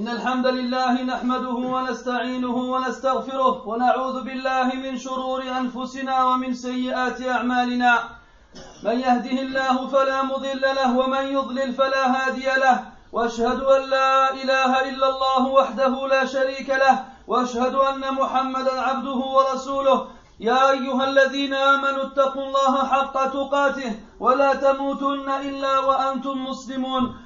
إن الحمد لله نحمده ونستعينه ونستغفره ونعوذ بالله من شرور أنفسنا ومن سيئات أعمالنا. من يهده الله فلا مضل له ومن يضلل فلا هادي له. وأشهد أن لا إله إلا الله وحده لا شريك له. وأشهد أن محمدا عبده ورسوله. يا أيها الذين آمنوا اتقوا الله حق تقاته ولا تموتن إلا وأنتم مسلمون.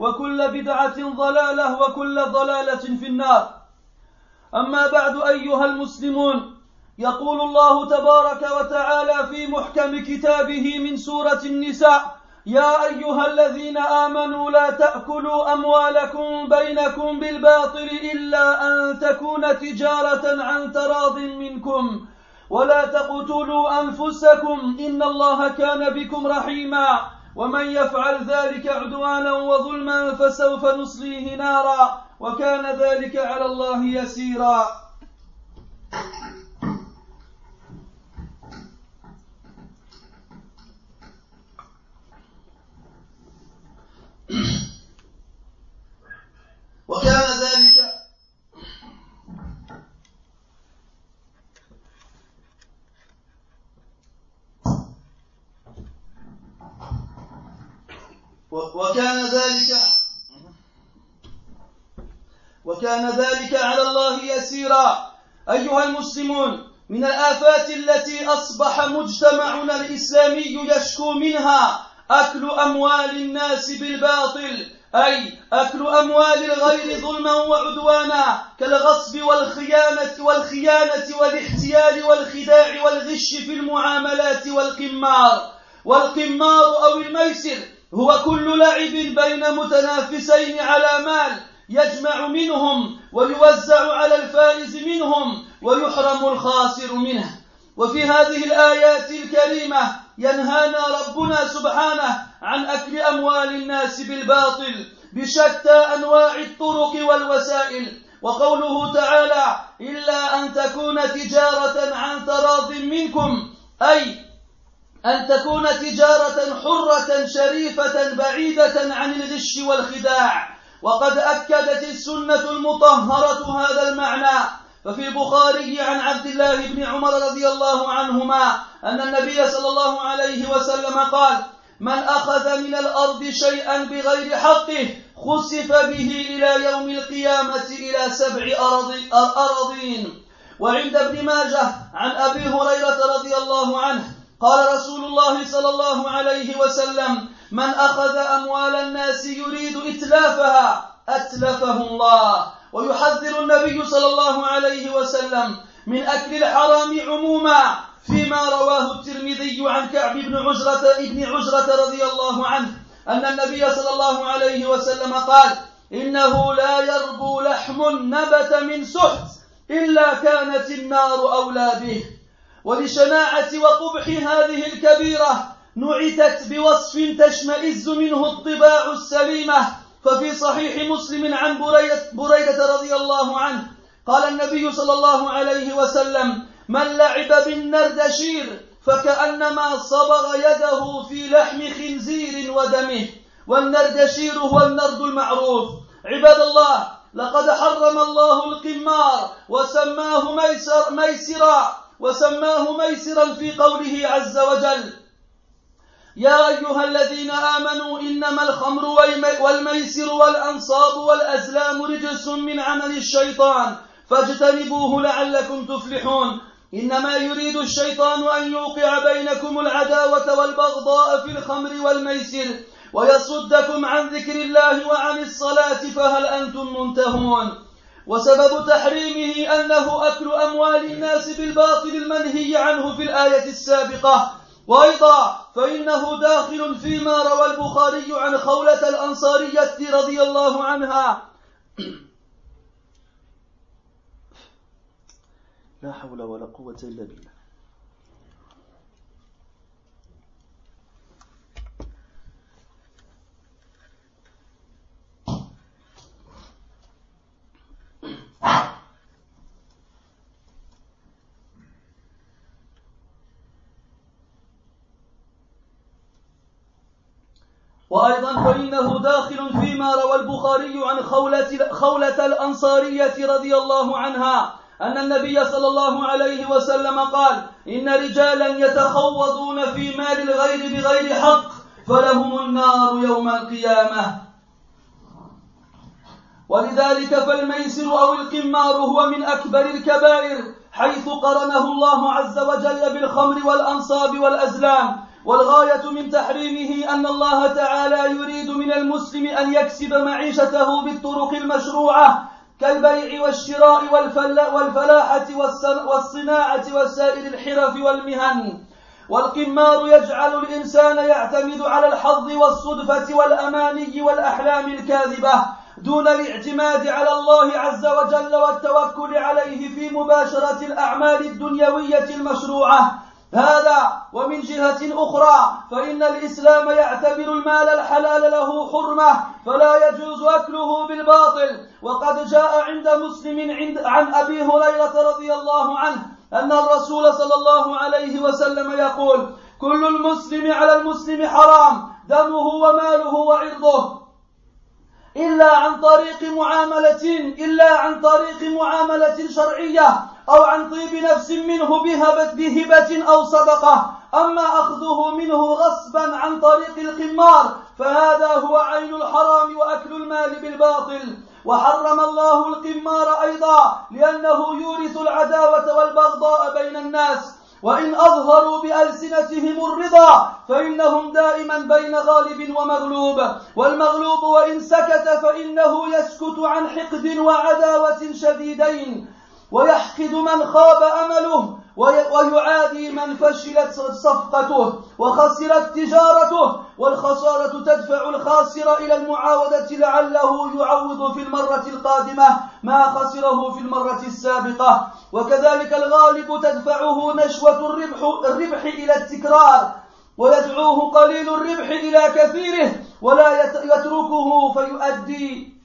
وكل بدعة ضلالة وكل ضلالة في النار. أما بعد أيها المسلمون يقول الله تبارك وتعالى في محكم كتابه من سورة النساء يا أيها الذين آمنوا لا تأكلوا أموالكم بينكم بالباطل إلا أن تكون تجارة عن تراض منكم ولا تقتلوا أنفسكم إن الله كان بكم رحيما. ومن يفعل ذلك عدوانا وظلما فسوف نصليه نارا وكان ذلك على الله يسيرا وكان ذلك وكان ذلك وكان ذلك على الله يسيرا. أيها المسلمون من الآفات التي أصبح مجتمعنا الإسلامي يشكو منها أكل أموال الناس بالباطل أي أكل أموال الغير ظلما وعدوانا كالغصب والخيانة والخيانة والاحتيال والخداع والغش في المعاملات والقمار. والقمار أو الميسر هو كل لعب بين متنافسين على مال يجمع منهم ويوزع على الفائز منهم ويحرم الخاسر منه. وفي هذه الآيات الكريمة ينهانا ربنا سبحانه عن أكل أموال الناس بالباطل بشتى أنواع الطرق والوسائل. وقوله تعالى إلا أن تكون تجارة عن تراض منكم أي أن تكون تجارة حرة شريفة بعيدة عن الغش والخداع. وقد أكدت السنة المطهرة هذا المعنى. ففي البخاري عن عبد الله بن عمر رضي الله عنهما أن النبي صلى الله عليه وسلم قال من أخذ من الأرض شيئا بغير حقه خسف به إلى يوم القيامة إلى سبع أراضين. وعند ابن ماجه عن أبي هريرة رضي الله عنه قال رسول الله صلى الله عليه وسلم من أخذ أموال الناس يريد إتلافها أتلفه الله. ويحذر النبي صلى الله عليه وسلم من أكل الحرام عموما فيما رواه الترمذي عن كعب بن عجرة ابن عجرة رضي الله عنه أن النبي صلى الله عليه وسلم قال إنه لا يربو لحم نبت من سحت إلا كانت النار أولى به. ولشناعة وقبح هذه الكبيرة نعتت بوصف تشمئز منه الطباع السليمة. ففي صحيح مسلم عن بريدة, بريدة رضي الله عنه قال النبي صلى الله عليه وسلم من لعب بالنردشير فكأنما صبغ يده في لحم خنزير ودمه والنردشير هو النرد المعروف. عباد الله لقد حرم الله القمار وسماه ميسر ميسرا. وسماه ميسرا في قوله عز وجل يا أيها الذين آمنوا إنما الخمر والميسر والأنصاب والأزلام رجس من عمل الشيطان فاجتنبوه لعلكم تفلحون. إنما يريد الشيطان أن يوقع بينكم العداوة والبغضاء في الخمر والميسر ويصدكم عن ذكر الله وعن الصلاة فهل أنتم منتهون؟ وسبب تحريمه أنه أكل أموال الناس بالباطل المنهي عنه في الآية السابقة. وأيضا فإنه داخل فيما روى البخاري عن خولة الأنصارية رضي الله عنها. لا حول ولا قوة إلا بالله. وأيضا فإنه داخل فيما روى البخاري عن خولة, خولة الأنصارية رضي الله عنها أن النبي صلى الله عليه وسلم قال إن رجالا يتخوضون في مال الغير بغير حق فلهم النار يوم القيامة. ولذلك فالميسر أو القمار هو من أكبر الكبائر حيث قرنه الله عز وجل بالخمر والأنصاب والأزلام والغاية من تحريمه أن الله تعالى يريد من المسلم أن يكسب معيشته بالطرق المشروعة كالبيع والشراء والفلاحة والصناعة وسائر الحرف والمهن. والقمار يجعل الإنسان يعتمد على الحظ والصدفة والأماني والأحلام الكاذبة دون الاعتماد على الله عز وجل والتوكل عليه في مباشرة الأعمال الدنيوية المشروعة. هذا ومن جهة أخرى فإن الإسلام يعتبر المال الحلال له حرمة فلا يجوز أكله بالباطل. وقد جاء عند مسلم عند عن أبي هريرة رضي الله عنه أن الرسول صلى الله عليه وسلم يقول كل المسلم على المسلم حرام دمه وماله وعرضه إلا عن طريق معاملة إلا عن طريق معاملة شرعية أو عن طيب نفس منه بهبة, بهبة أو صدقة أما أخذه منه غصبا عن طريق القمار فهذا هو عين الحرام وأكل المال بالباطل. وحرم الله القمار أيضا لأنه يورث العداوة والبغضاء بين الناس. وإن أظهروا بألسنتهم الرضا فإنهم دائما بين غالب ومغلوب. والمغلوب وإن سكت فإنه يسكت عن حقد وعداوة شديدين. ويحقد من خاب أمله ويعادي من فشلت صفقته وخسرت تجارته والخسارة تدفع الخاسر إلى المعاودة لعله يعوض في المرة القادمة ما خسره في المرة السابقة. وكذلك الغالب تدفعه نشوة الربح, الربح إلى التكرار ويدعوه قليل الربح إلى كثيره ولا يتركه فيؤدي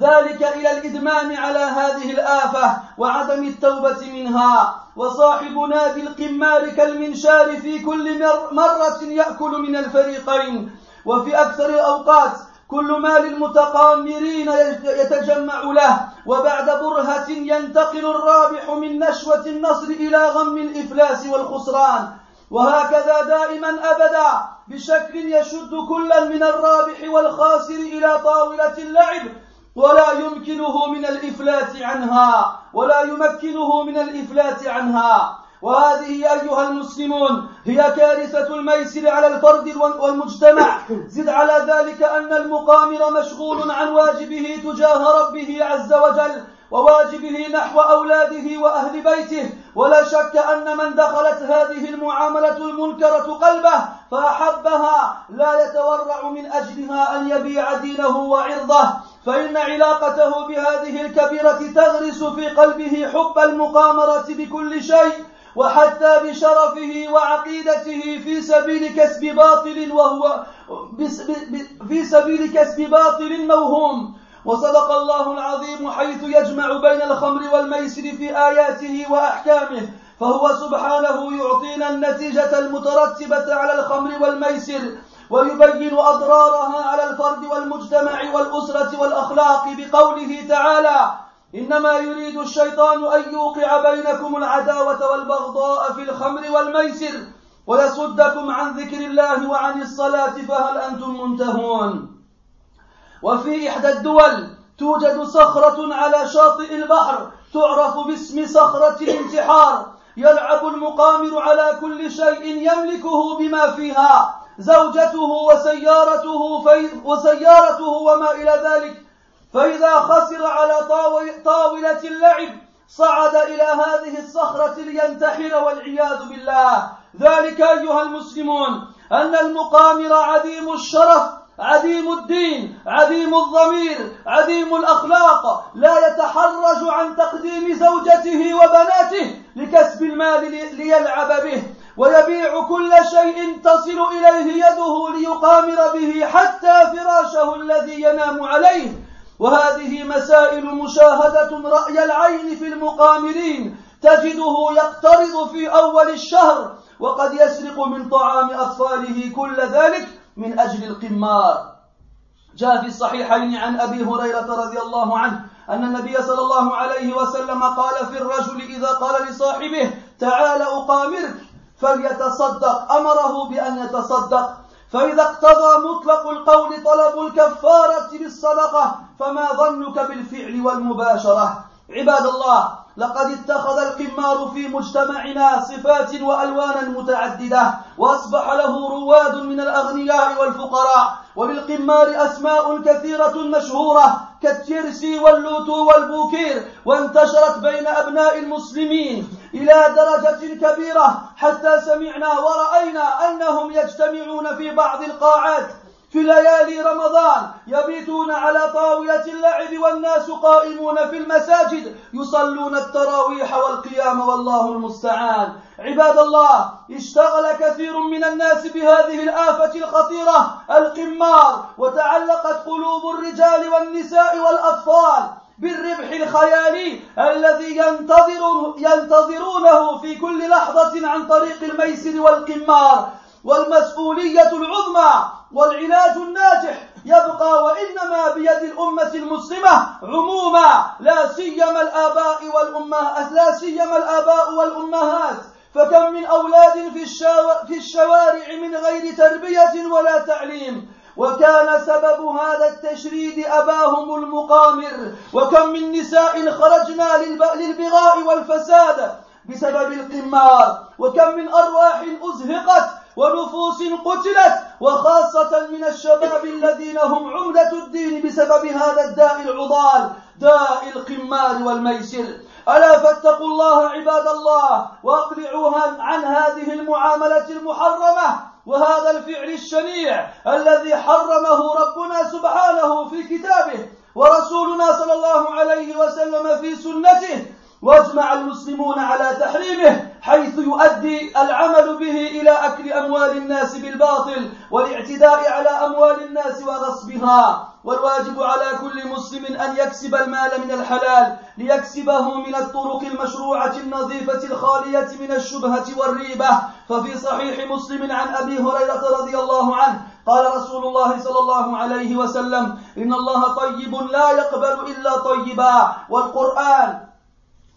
ذلك إلى الإدمان على هذه الآفة وعدم التوبة منها. وصاحب نادي القمار كالمنشار في كل مرة يأكل من الفريقين. وفي أكثر الأوقات كل مال المتقامرين يتجمع له. وبعد برهة ينتقل الرابح من نشوة النصر إلى غم الإفلاس والخسران. وهكذا دائما أبدا بشكل يشد كلا من الرابح والخاسر إلى طاولة اللعب. ولا يمكنه من الإفلات عنها ولا يمكنه من الإفلات عنها. وهذه أيها المسلمون هي كارثة الميسر على الفرد والمجتمع. زد على ذلك أن المقامر مشغول عن واجبه تجاه ربه عز وجل. وواجبه نحو أولاده وأهل بيته. ولا شك أن من دخلت هذه المعاملة المنكرة قلبه فأحبها لا يتورع من أجلها أن يبيع دينه وعرضه. فإن علاقته بهذه الكبيرة تغرس في قلبه حب المقامرة بكل شيء وحتى بشرفه وعقيدته في سبيل كسب باطل وهو في سبيل كسب باطل موهوم. وصدق الله العظيم حيث يجمع بين الخمر والميسر في آياته وأحكامه فهو سبحانه يعطينا النتيجة المترتبة على الخمر والميسر ويبين أضرارها على الفرد والمجتمع والأسرة والأخلاق بقوله تعالى إنما يريد الشيطان أن يوقع بينكم العداوة والبغضاء في الخمر والميسر ويصدكم عن ذكر الله وعن الصلاة فهل أنتم منتهون؟ وفي إحدى الدول توجد صخرة على شاطئ البحر تعرف باسم صخرة الانتحار. يلعب المقامر على كل شيء يملكه بما فيها. زوجته وسيارته في وسيارته وما إلى ذلك. فإذا خسر على طاولة اللعب صعد إلى هذه الصخرة لينتحر والعياذ بالله. ذلك أيها المسلمون أن المقامر عديم الشرف عديم الدين عديم الضمير عديم الأخلاق لا يتحرج عن تقديم زوجته وبناته لكسب المال ليلعب به ويبيع كل شيء تصل إليه يده ليقامر به حتى فراشه الذي ينام عليه. وهذه مسائل مشاهدة رأي العين في المقامرين تجده يقترض في أول الشهر وقد يسرق من طعام أطفاله كل ذلك من أجل القمار. جاء في الصحيحين عن أبي هريرة رضي الله عنه أن النبي صلى الله عليه وسلم قال في الرجل إذا قال لصاحبه تعال أقامرك فليتصدق. أمره بأن يتصدق. فإذا اقتضى مطلق القول طلب الكفارة بالصدقة فما ظنك بالفعل والمباشرة؟ عباد الله لقد اتخذ القمار في مجتمعنا صفات وألوانا متعددة وأصبح له رواد من الأغنياء والفقراء وللقمار أسماء كثيرة مشهورة كالتيرسي واللوتو والبوكير وانتشرت بين أبناء المسلمين إلى درجة كبيرة حتى سمعنا ورأينا أنهم يجتمعون في بعض القاعات في ليالي رمضان يبيتون على طاولة اللعب والناس قائمون في المساجد يصلون التراويح والقيام والله المستعان. عباد الله اشتغل كثير من الناس بهذه الآفة الخطيرة القمار وتعلقت قلوب الرجال والنساء والأطفال بالربح الخيالي الذي ينتظر ينتظرونه في كل لحظة عن طريق الميسر والقمار. والمسؤولية العظمى والعلاج الناجح يبقى وإنما بيد الأمة المسلمة عموما لا سيما الآباء والأمهات لا سيما الآباء والأمهات. فكم من أولاد في, في الشوارع من غير تربية ولا تعليم. وكان سبب هذا التشريد أباهم المقامر. وكم من نساء خرجنا للبغاء والفساد بسبب القمار. وكم من أرواح أزهقت ونفوس قتلت وخاصة من الشباب الذين هم عمدة الدين بسبب هذا الداء العضال داء القمار والميسر. ألا فاتقوا الله عباد الله وأقلعوا عن هذه المعاملة المحرمة وهذا الفعل الشنيع الذي حرمه ربنا سبحانه في كتابه ورسولنا صلى الله عليه وسلم في سنته واجمع المسلمون على تحريمه حيث يؤدي العمل به إلى أكل أموال الناس بالباطل والاعتداء على أموال الناس وغصبها والواجب على كل مسلم أن يكسب المال من الحلال ليكسبه من الطرق المشروعة النظيفة الخالية من الشبهة والريبة. ففي صحيح مسلم عن أبي هريرة رضي الله عنه قال رسول الله صلى الله عليه وسلم إن الله طيب لا يقبل إلا طيبا. والقرآن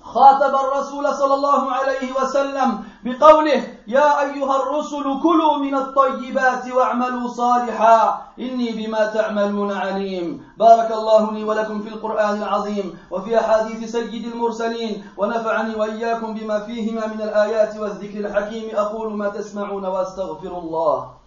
خاطب الرسول صلى الله عليه وسلم بقوله يا أيها الرسل كلوا من الطيبات واعملوا صالحا إني بما تعملون عليم. بارك الله لي ولكم في القرآن العظيم وفي أحاديث سيد المرسلين ونفعني وإياكم بما فيهما من الآيات والذكر الحكيم. أقول ما تسمعون وأستغفر الله.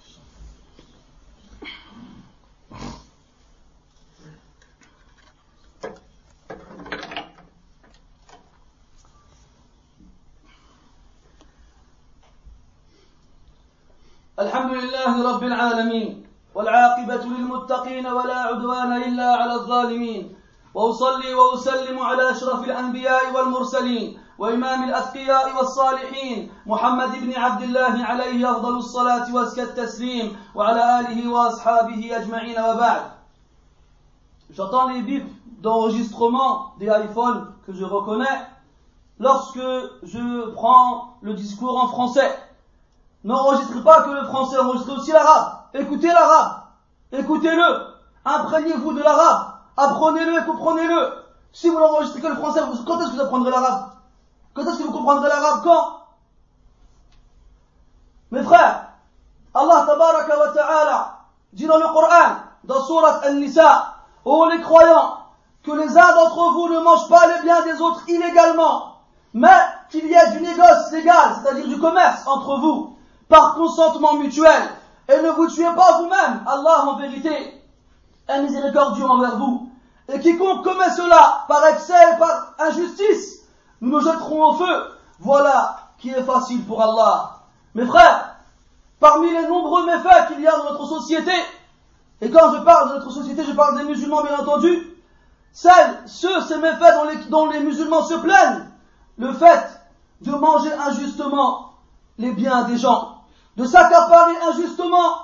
الحمد لله رب العالمين والعاقبة للمتقين ولا عدوان إلا على الظالمين وأصلي وأسلم على أشرف الأنبياء والمرسلين وإمام الأتقياء والصالحين محمد بن عبد الله عليه أفضل الصلاة وأزكى التسليم وعلى آله وأصحابه أجمعين وبعد J'entends les bips d'enregistrement des iPhones que je reconnais lorsque je prends le discours en français. N'enregistrez pas que le français, enregistrez aussi l'arabe. Écoutez l'arabe. Écoutez-le. Imprégnez-vous de l'arabe. Apprenez-le et comprenez-le. Si vous n'enregistrez que le français, quand est-ce que vous apprendrez l'arabe? Quand est-ce que vous comprendrez l'arabe? Quand? Mes frères, Allah tabaraka wa ta'ala dit dans le Coran, dans Surat Al-Nisa, ô les croyants, que les uns d'entre vous ne mangent pas les biens des autres illégalement, mais qu'il y ait du négoce légal, c'est-à-dire du commerce entre vous par consentement mutuel. Et ne vous tuez pas vous-même. Allah en vérité est miséricordieux envers vous. et quiconque commet cela par excès et par injustice, nous nous jetterons au feu. Voilà qui est facile pour Allah. Mes frères, parmi les nombreux méfaits qu'il y a dans notre société, et quand je parle de notre société, je parle des musulmans bien entendu, celles, ceux, ces méfaits dont les musulmans se plaignent, le fait de manger injustement les biens des gens, de s'accaparer injustement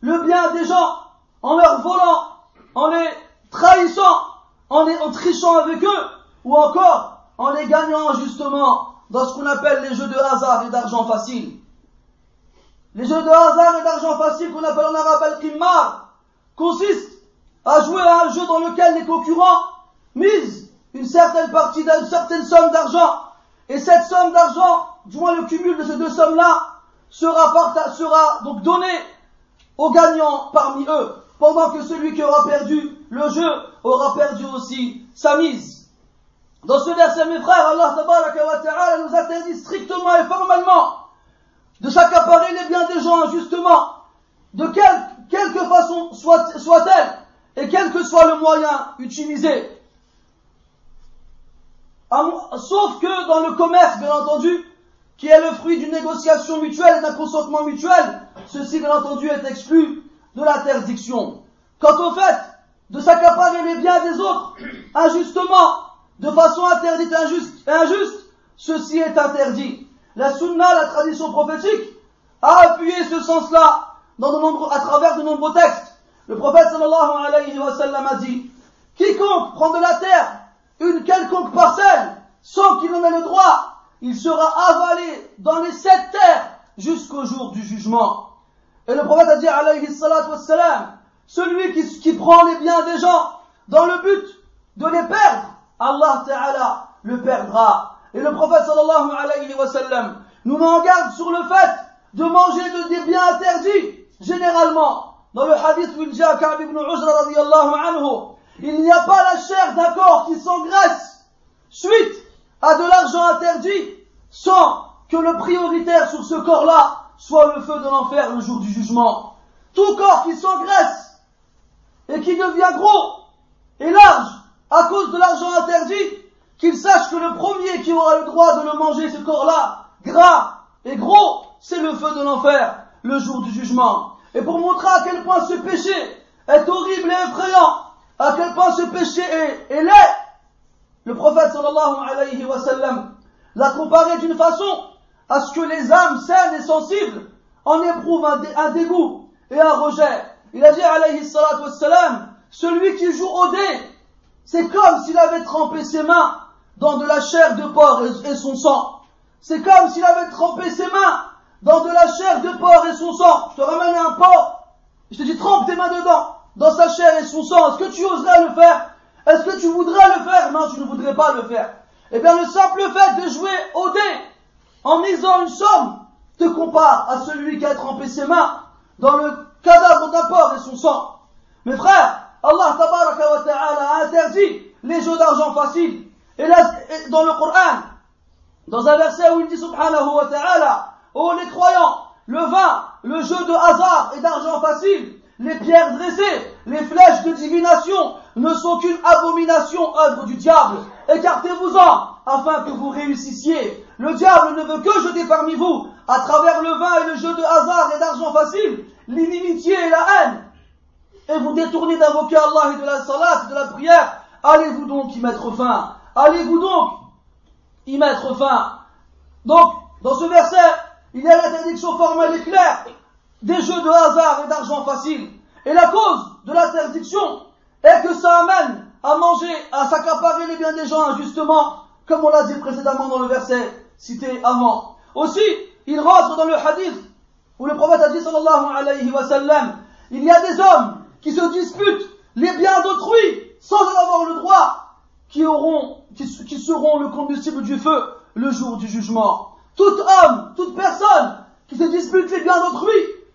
le bien des gens en leur volant, en les trahissant, en, les, trichant avec eux, ou encore en les gagnant injustement dans ce qu'on appelle les jeux de hasard et d'argent facile. Les jeux de hasard et d'argent facile qu'on appelle en arabe al-qimmar consistent à jouer à un jeu dans lequel les concurrents misent une certaine partie d'une certaine somme d'argent et cette somme d'argent, du moins le cumul de ces deux sommes-là, sera, sera donc donné aux gagnants parmi eux, pendant que celui qui aura perdu le jeu aura perdu aussi sa mise. Dans ce verset, mes frères, Allah ta'ala nous interdit strictement et formellement de s'accaparer les biens des gens injustement, de quelque façon soit-elle, et quel que soit le moyen utilisé. Sauf que dans le commerce, bien entendu, qui est le fruit d'une négociation mutuelle et d'un consentement mutuel, ceci, bien entendu, est exclu de l'interdiction. Quant au fait de s'accaparer les biens des autres injustement, de façon interdite et injuste, ceci est interdit. La sunna, la tradition prophétique, a appuyé ce sens-là à travers de nombreux textes. Le prophète sallallahu alayhi wa sallam a dit, quiconque prend de la terre une quelconque parcelle sans qu'il en ait le droit, il sera avalé dans les sept terres jusqu'au jour du jugement. Et le prophète a dit alayhi wassalam, celui qui, prend les biens des gens dans le but de les perdre, Allah Ta'ala le perdra. Et le prophète sallallahu alayhi wa sallam nous met en garde sur le fait de manger de, des biens interdits, généralement. Dans le hadith il anhu, il n'y a pas la chair d'un corps qui s'engraisse suite à de l'argent interdit sans que le prioritaire sur ce corps-là soit le feu de l'enfer le jour du jugement. Tout corps qui s'engraisse et qui devient gros et large à cause de l'argent interdit, qu'il sache que le premier qui aura le droit de le manger, ce corps-là, gras et gros, c'est le feu de l'enfer le jour du jugement. Et pour montrer à quel point ce péché est horrible et effrayant, à quel point ce péché est, laid, le prophète sallallahu alayhi wa sallam l'a comparé d'une façon à ce que les âmes saines et sensibles en éprouvent un, dégoût et un rejet. Il a dit alayhi salatu wassalam, celui qui joue au dé, c'est comme s'il avait trempé ses mains dans de la chair de porc et, son sang. C'est comme s'il avait trempé ses mains dans de la chair de porc et son sang. Je te ramène un porc, je te dis trempe tes mains dedans dans sa chair et son sang, est-ce que tu oserais le faire? Est-ce que tu voudrais le faire? Non, tu ne voudrais pas le faire. Eh bien, le simple fait de jouer au dé en misant une somme te compare à celui qui a trempé ses mains dans le cadavre d'un porc et son sang. Mes frères, Allah wa ta'ala a interdit les jeux d'argent faciles. Et là, dans le Coran, dans un verset où il dit subhanahu wa ta'ala, oh les croyants, le vin, le jeu de hasard et d'argent facile, les pierres dressées, les flèches de divination ne sont qu'une abomination œuvre du diable. Écartez-vous-en afin que vous réussissiez. Le diable ne veut que jeter parmi vous, à travers le vin et le jeu de hasard et d'argent facile, l'inimitié et la haine. Et vous détournez d'invoquer Allah et de la salat, de la prière. Allez-vous donc y mettre fin? Allez-vous donc y mettre fin? Donc, dans ce verset, il y a l'interdiction formelle et claire des jeux de hasard et d'argent facile. Et la cause de l'interdiction est que ça amène à manger, à s'accaparer les biens des gens injustement, comme on l'a dit précédemment dans le verset cité avant. Aussi, il rentre dans le hadith où le prophète a dit sallallahu alayhi wa sallam, il y a des hommes qui se disputent les biens d'autrui sans en avoir le droit, qui auront, qui, qui seront le combustible du feu le jour du jugement. Tout homme, toute personne qui se dispute les biens d'autrui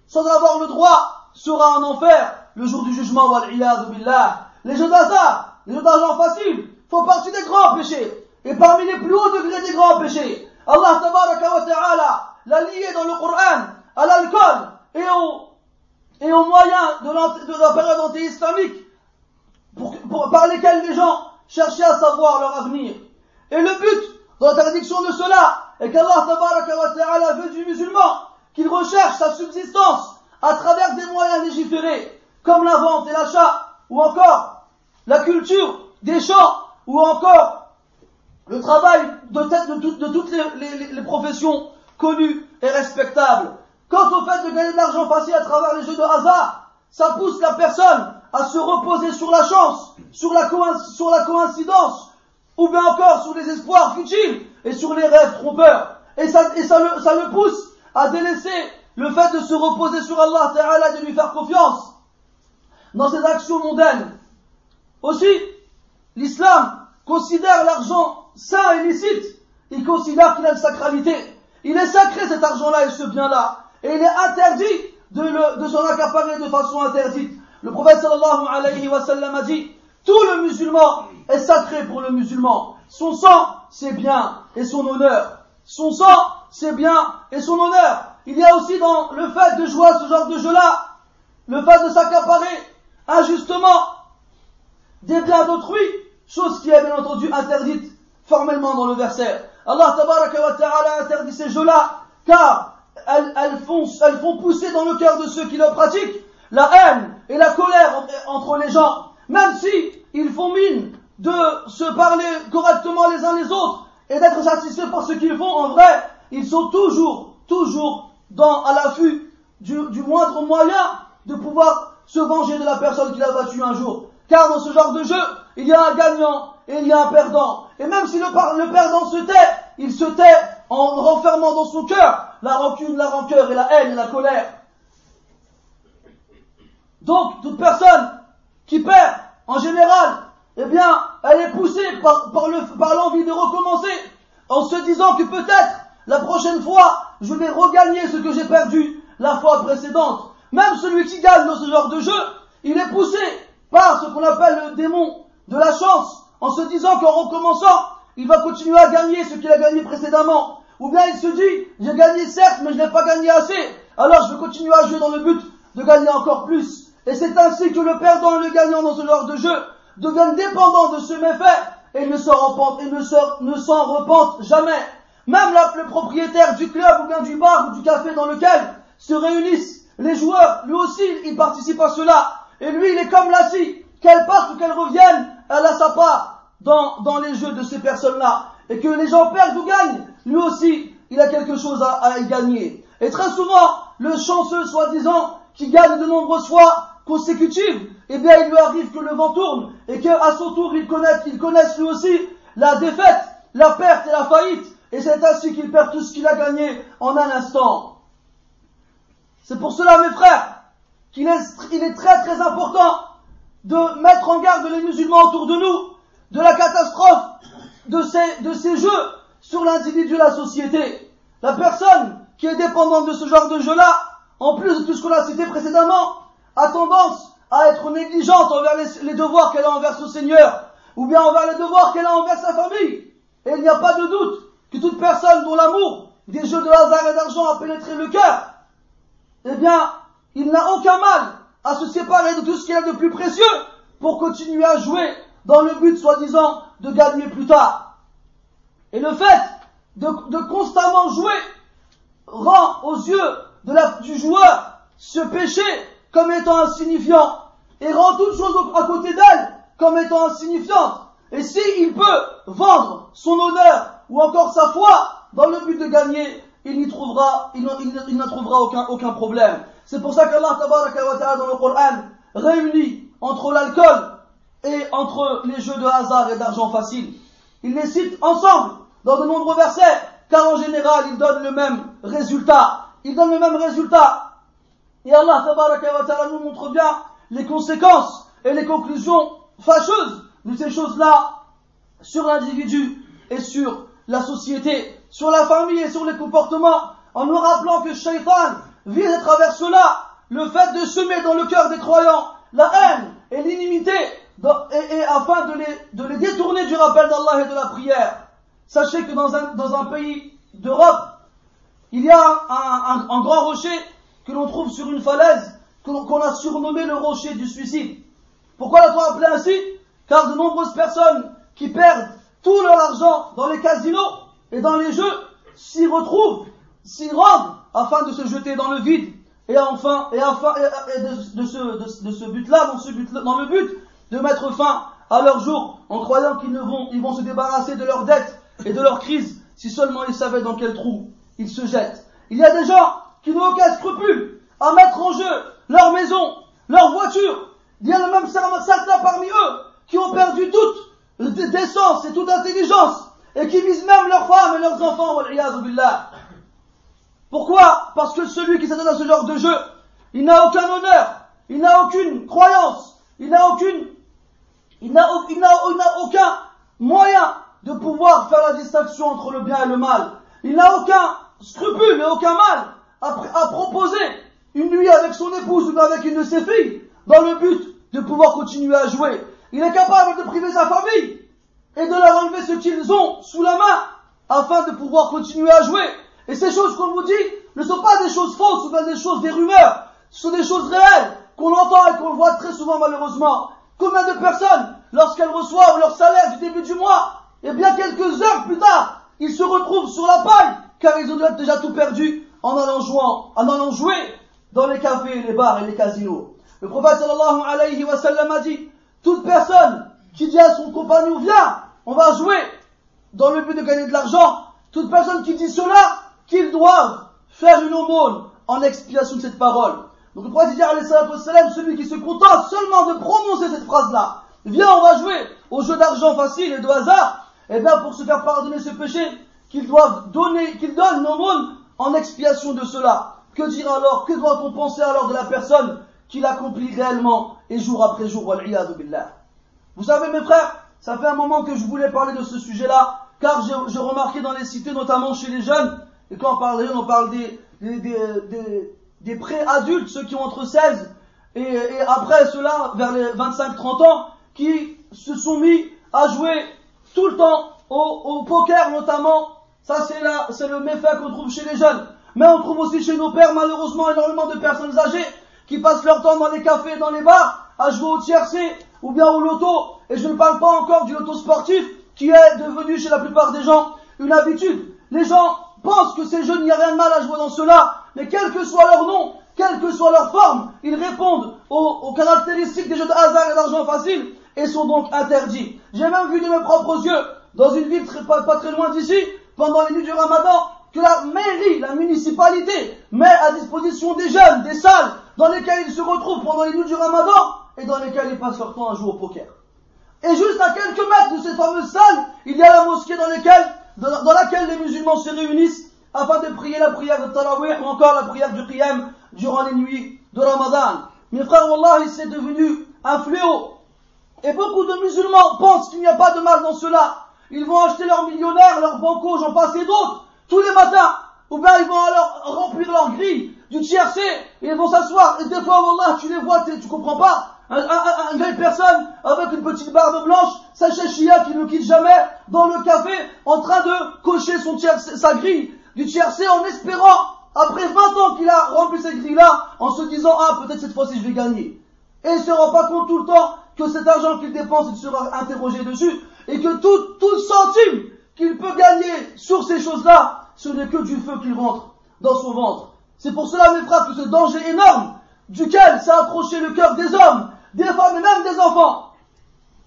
sans avoir le droit, sera en enfer le jour du jugement, billah. Les jeux d'hasard, les jeux d'argent facile, font partie des grands péchés. Et parmi les plus hauts degrés des grands péchés, Allah ta'ala l'a lié dans le Coran à l'alcool et au, et au moyen de, la période anti-islamique pour, par lesquels les gens cherchaient à savoir leur avenir. Et le but de l'interdiction de cela est qu'Allah ta'ala veut du musulman qu'il recherche sa subsistance à travers des moyens légiférés, comme la vente et l'achat, ou encore la culture des champs, ou encore le travail de, toutes les, professions connues et respectables. Quant au fait de gagner de l'argent facile à travers les jeux de hasard, ça pousse la personne à se reposer sur la chance, sur la, coïncidence, ou bien encore sur les espoirs futiles et sur les rêves trompeurs. Et ça le pousse à délaisser le fait de se reposer sur Allah Ta'ala de lui faire confiance dans ses actions mondaines. Aussi, l'islam considère l'argent sain et licite. Il considère qu'il a une sacralité. Il est sacré cet argent-là et ce bien-là. Et il est interdit de, s'en accaparer de façon interdite. Le prophète sallallahu alayhi wa sallam a dit, tout le musulman est sacré pour le musulman. Son sang, c'est bien et son honneur. Son sang, c'est bien et son honneur. Il y a aussi dans le fait de jouer à ce genre de jeu-là, le fait de s'accaparer injustement des biens d'autrui, chose qui est bien entendu interdite formellement dans le verset. Allah wa ta'ala interdit ces jeux-là, car elles, font, elles font pousser dans le cœur de ceux qui le pratiquent la haine et la colère entre les gens, même si ils font mine de se parler correctement les uns les autres et d'être satisfaits par ce qu'ils font, en vrai, ils sont toujours, toujours à l'affût du, moindre moyen de pouvoir se venger de la personne qui l'a battu un jour. Car dans ce genre de jeu, il y a un gagnant et il y a un perdant. Et même si le, le perdant se tait, il se tait en renfermant dans son cœur la rancune, la rancœur et la haine et la colère. Donc, toute personne qui perd, en général, eh bien, elle est poussée par l'envie de recommencer, en se disant que peut-être, la prochaine fois, je vais regagner ce que j'ai perdu la fois précédente. Même celui qui gagne dans ce genre de jeu, il est poussé par ce qu'on appelle le démon de la chance, en se disant qu'en recommençant, il va continuer à gagner ce qu'il a gagné précédemment. Ou bien il se dit, j'ai gagné certes, mais je n'ai pas gagné assez, alors je vais continuer à jouer dans le but de gagner encore plus. Et c'est ainsi que le perdant et le gagnant dans ce genre de jeu deviennent dépendants de ce méfait et ne s'en repentent, et ne repentent jamais. Même le propriétaire du club ou bien du bar ou du café dans lequel se réunissent les joueurs, lui aussi, il participe à cela. Et lui, il est comme la scie. Qu'elle parte ou qu'elle revienne, elle a sa part dans, les jeux de ces personnes-là. Et que les gens perdent ou gagnent, lui aussi, il a quelque chose à, y gagner. Et très souvent, le chanceux, soi-disant, qui gagne de nombreuses fois, consécutive, eh bien il lui arrive que le vent tourne et qu'à son tour il connaisse, il connaisse lui aussi la défaite, la perte et la faillite. Et c'est ainsi qu'il perd tout ce qu'il a gagné en un instant. C'est pour cela, mes frères, qu'il est, très très important de mettre en garde les musulmans autour de nous de la catastrophe de ces, jeux sur l'individu et la société. La personne qui est dépendante de ce genre de jeu-là, en plus de tout ce qu'on a cité précédemment, a tendance à être négligente envers les, devoirs qu'elle a envers son Seigneur, ou bien envers les devoirs qu'elle a envers sa famille. Et il n'y a pas de doute que toute personne dont l'amour des jeux de hasard et d'argent a pénétré le cœur, eh bien, il n'a aucun mal à se séparer de tout ce qu'il a de plus précieux pour continuer à jouer dans le but, soi-disant, de gagner plus tard. Et le fait de, constamment jouer rend aux yeux du joueur ce péché comme étant insignifiant et rend toute chose à côté d'elle comme étant insignifiante. Et s'il peut vendre son honneur ou encore sa foi dans le but de gagner, il n'y trouvera, il, il, trouvera aucun, aucun problème. C'est pour ça qu'Allah ta'ala dans le Coran réunit entre l'alcool et entre les jeux de hasard et d'argent facile. Il les cite ensemble dans de nombreux versets, car en général, ils donnent le même résultat. Ils donnent le même résultat. Et Allah ta'ala nous montre bien les conséquences et les conclusions fâcheuses de ces choses-là sur l'individu et sur la société, sur la famille et sur les comportements, en nous rappelant que Shaitan vise à travers cela le fait de semer dans le cœur des croyants la haine et l'inimité et, afin de les, de les détourner du rappel d'Allah et de la prière. Sachez que dans un, dans un pays d'Europe, il y a un, un grand rocher que l'on trouve sur une falaise qu'on a surnommé le rocher du suicide. Pourquoi l'a-t-on appelé ainsi? Car de nombreuses personnes qui perdent tout leur argent dans les casinos et dans les jeux s'y retrouvent, s'y rendent afin de se jeter dans le vide et enfin et de, ce, de, ce but-là, dans but dans le but de mettre fin à leur jour en croyant qu'ils vont ils vont se débarrasser de leurs dettes et de leurs crises si seulement ils savaient dans quel trou ils se jettent. Il y a des gens qui n'ont aucun scrupule à mettre en jeu leur maison, leur voiture. Il y a même certains parmi eux qui ont perdu toute décence et toute intelligence et qui visent même leurs enfants. Pourquoi? Parce que celui qui s'adonne à ce genre de jeu, il n'a aucun honneur, il n'a aucune croyance, il n'a aucune, il n'a aucun moyen de pouvoir faire la distinction entre le bien et le mal. Il n'a aucun scrupule et aucun mal à, proposer une nuit avec son épouse ou avec une de ses filles dans le but de pouvoir continuer à jouer. Il est capable de priver sa famille et de leur enlever ce qu'ils ont sous la main afin de pouvoir continuer à jouer. Et ces choses qu'on vous dit ne sont pas des choses fausses ou bien des choses, des rumeurs. Ce sont des choses réelles qu'on entend et qu'on voit très souvent malheureusement. Combien de personnes, lorsqu'elles reçoivent leur salaire du début du mois, et bien quelques heures plus tard, ils se retrouvent sur la paille car ils ont déjà tout perdu en allant, jouant, en allant jouer dans les cafés, les bars et les casinos. Le prophète sallallahu alayhi wa sallam a dit, toute personne qui dit à son compagnon, viens, on va jouer dans le but de gagner de l'argent, toute personne qui dit cela, qu'ils doivent faire une aumône en expiation de cette parole. Donc le prophète dit, celui qui se contente seulement de prononcer cette phrase-là, viens, on va jouer au jeu d'argent facile et de hasard, et eh bien pour se faire pardonner ce péché, qu'ils doivent donner, qu'ils donnent l'aumône en expiation de cela. Que dire alors, que doit-on penser alors de la personne qui l'accomplit réellement et jour après jour. Vous savez mes frères, ça fait un moment que je voulais parler de ce sujet-là, car j'ai remarqué dans les cités, notamment chez les jeunes, et quand on parle des jeunes, on parle des, des, pré-adultes, ceux qui ont entre 16 et, et après ceux-là, vers les 25-30 ans, qui se sont mis à jouer tout le temps au, poker notamment, ça, c'est là, c'est le méfait qu'on trouve chez les jeunes. Mais on trouve aussi chez nos pères, malheureusement, énormément de personnes âgées qui passent leur temps dans les cafés, dans les bars, à jouer au tiercé ou bien au loto. Et je ne parle pas encore du loto sportif qui est devenu chez la plupart des gens une habitude. Les gens pensent que ces jeunes, il n'y a rien de mal à jouer dans cela, mais quel que soit leur nom, quelle que soit leur forme, ils répondent aux, caractéristiques des jeux de hasard et d'argent facile et sont donc interdits. J'ai même vu de mes propres yeux, dans une ville pas très loin d'ici, pendant les nuits du ramadan que la mairie, la municipalité met à disposition des jeunes, des salles dans lesquelles ils se retrouvent pendant les nuits du ramadan et dans lesquelles ils passent leur temps à jouer au poker. Et juste à quelques mètres de cette fameuse salle, il y a la mosquée dans, laquelle les musulmans se réunissent afin de prier la prière de Tarawih ou encore la prière du Qiyam durant les nuits de Ramadan. Mes frères, Wallah, c'est devenu un fléau. Et beaucoup de musulmans pensent qu'il n'y a pas de mal dans cela. Ils vont acheter leurs millionnaires, leurs bancos, j'en passe et d'autres, tous les matins. Ou bien ils vont alors remplir leur grille du tiercé et ils vont s'asseoir. Et des fois, Wallah, tu les vois, tu comprends pas. Un, un, une personne avec une petite barbe blanche, sa Chia qui ne quitte jamais, dans le café, en train de cocher son tiercé, sa grille du tiercé en espérant, après 20 ans qu'il a rempli cette grille-là, en se disant, ah, peut-être cette fois-ci je vais gagner. Et il ne se rend pas compte tout le temps que cet argent qu'il dépense, il sera interrogé dessus et que tout, tout centime qu'il peut gagner sur ces choses-là, ce n'est que du feu qui rentre dans son ventre. C'est pour cela, mes frères, que ce danger énorme duquel s'est accroché le cœur des hommes, des femmes et même des enfants,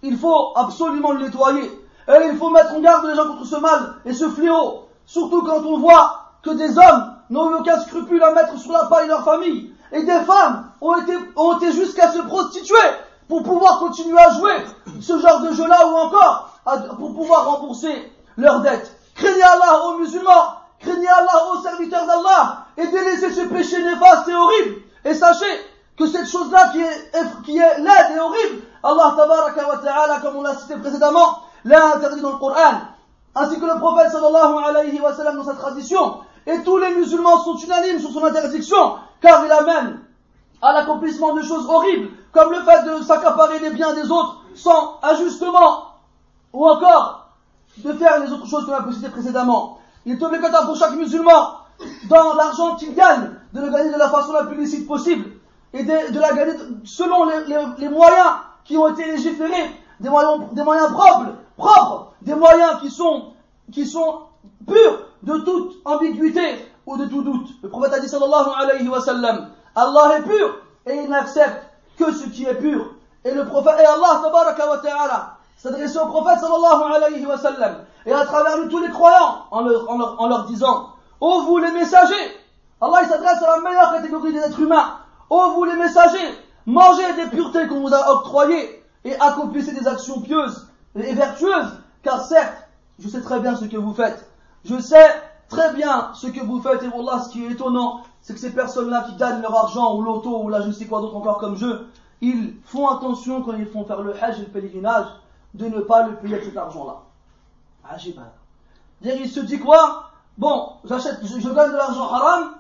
il faut absolument le nettoyer. Et il faut mettre en garde les gens contre ce mal et ce fléau. Surtout quand on voit que des hommes n'ont eu aucun scrupule à mettre sur la paille leur famille. Et des femmes ont été, jusqu'à se prostituer pour pouvoir continuer à jouer ce genre de jeu-là ou encore pour pouvoir rembourser leurs dettes. Craignez Allah aux musulmans, craignez Allah aux serviteurs d'Allah et délaissez ce péché néfaste et horrible. Et sachez que cette chose-là qui est, qui est laide et horrible, Allah tabaraka wa ta'ala, comme on l'a cité précédemment, l'a interdit dans le Coran. Ainsi que le prophète sallallahu alayhi wa sallam dans sa tradition. Et tous les musulmans sont unanimes sur son interdiction, car il amène à l'accomplissement de choses horribles, comme le fait de s'accaparer les biens des autres sans ajustement ou encore de faire les autres choses qu'on a précisées précédemment. Il est obligatoire pour chaque musulman, dans l'argent qu'il gagne, de le gagner de la façon la plus possible et de, la gagner selon les, moyens qui ont été légiférés des moyens, propres, propres, des moyens qui sont, qui sont purs de toute ambiguïté ou de tout doute. Le prophète a dit sallallahu alayhi wa sallam, Allah est pur et il n'accepte que ce qui est pur. Et le prophète, et Allah tabaraka s'adressait au prophète sallallahu alayhi wa sallam et à travers nous tous les croyants en leur, disant, ô vous les messagers, Allah s'adresse à la meilleure catégorie des êtres humains, ô vous les messagers, mangez des puretés qu'on vous a octroyées et accomplissez des actions pieuses et vertueuses, car certes, je sais très bien ce que vous faites. Je sais très bien ce que vous faites, et Wallah, ce qui est étonnant, c'est que ces personnes-là qui gagnent leur argent ou l'auto ou là je ne sais quoi d'autre encore comme jeu, ils font attention quand ils font faire le hajj et le pèlerinage de ne pas le payer cet argent-là. Ajib. Dire, il se dit quoi? Bon, j'achète, je, je gagne de l'argent haram,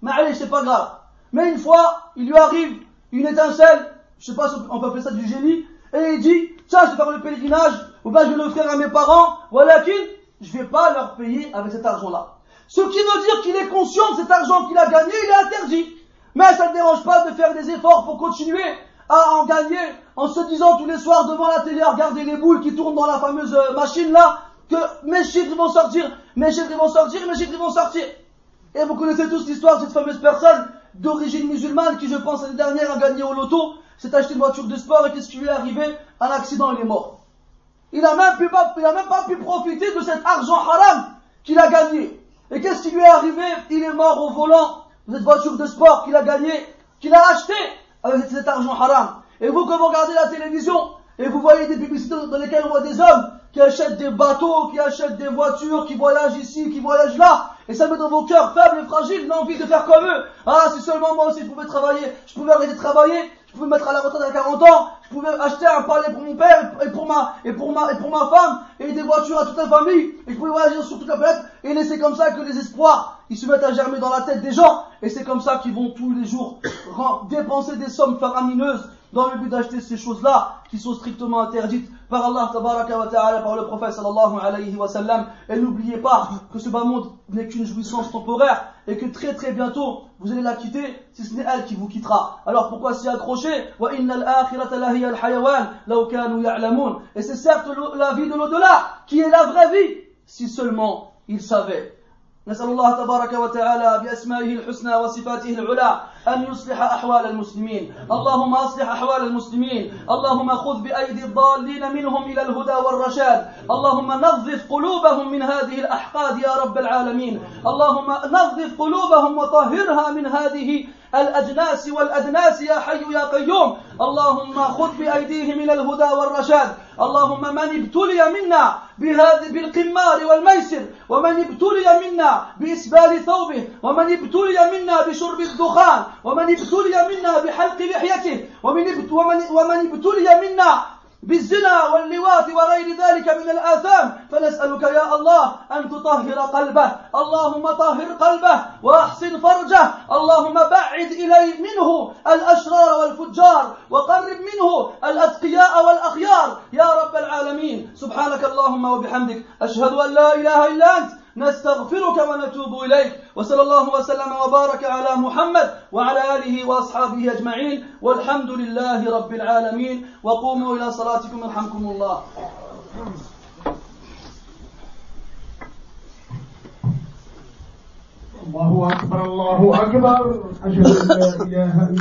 mais allez, c'est pas grave. Mais une fois, il lui arrive une étincelle, je sais pas si on peut appeler ça du génie, et il dit, tiens, je vais faire le pèlerinage, ou bien je vais l'offrir à mes parents, voilà qu'il, je vais pas leur payer avec cet argent-là. Ce qui veut dire qu'il est conscient de cet argent qu'il a gagné, il est interdit. Mais ça ne dérange pas de faire des efforts pour continuer à en gagner en se disant tous les soirs devant la télé à regarder les boules qui tournent dans la fameuse euh, machine là que mes chiffres vont sortir, mes chiffres vont sortir, mes chiffres vont sortir. Et vous connaissez tous l'histoire de cette fameuse personne d'origine musulmane qui, je pense, l'année dernière a gagné au loto, s'est acheté une voiture de sport et qu'est-ce qui lui est arrivé? Un accident, il est mort. Il n'a même, a même pas pu profiter de cet argent haram qu'il a gagné. Et qu'est-ce qui lui est arrivé? Il est mort au volant de cette voiture de sport qu'il a gagné, qu'il a acheté avec cet argent haram. Et vous, quand vous regardez la télévision, et vous voyez des publicités dans lesquelles on voit des hommes qui achètent des bateaux, qui achètent des voitures, qui voyagent ici, qui voyagent là, et ça met dans vos cœurs faibles et fragiles l'envie de faire comme eux. Ah, si seulement moi aussi je pouvais travailler, je pouvais arrêter de travailler, je pouvais mettre à la retraite à 40 ans, je pouvais acheter un palais pour mon père et pour ma, et pour ma, et pour ma femme, et des voitures à toute la famille, et je pouvais voyager sur toute la planète, et laisser comme ça que les espoirs, ils se mettent à germer dans la tête des gens, et c'est comme ça qu'ils vont tous les jours dépenser des sommes faramineuses dans le but d'acheter ces choses-là qui sont strictement interdites par Allah tabaraka wa ta'ala, par le prophète sallallahu alayhi wa sallam. Et n'oubliez pas que ce bas monde n'est qu'une jouissance temporaire et que très très bientôt vous allez la quitter si ce n'est elle qui vous quittera. Alors pourquoi s'y accrocher Et c'est certes la vie de l'au-delà qui est la vraie vie si seulement ils savaient. نسأل الله تبارك وتعالى بأسمائه الحسنى وصفاته العلى أن يصلح أحوال المسلمين. اللهم أصلح أحوال المسلمين. اللهم خذ بأيدي الضالين منهم إلى الهدى والرشاد. اللهم نظف قلوبهم من هذه الأحقاد يا رب العالمين. اللهم نظف قلوبهم وطهرها من هذه الأجناس والأدناس يا حي يا قيوم. اللهم خذ بأيديهم إلى الهدى والرشاد. اللهم من ابتلي منا بهذه بالقمار والميسر ومن ابتلي منا بإسبال ثوبه ومن ابتلي منا بشرب الدخان ومن ابتلي منا بحلق لحيته ومن ومن ابتلي منا بالزنا واللواط وغير ذلك من الآثام. فنسألك يا الله أن تطهر قلبه. اللهم طهر قلبه وأحسن فرجه. اللهم بعد إلي منه الأشرار والفجار وقرب منه الأتقياء والأخيار. يا رب العالمين. سبحانك اللهم وبحمدك. أشهد أن لا إله إلا أنت. نستغفرك ونتوب إليك. وصلى الله وسلم وبارك على محمد وعلى آله وأصحابه أجمعين. والحمد لله رب العالمين. وقوموا إلى صلاتكم يرحمكم الله. الله أكبر الله أكبر. أشهد أن لا إله إلا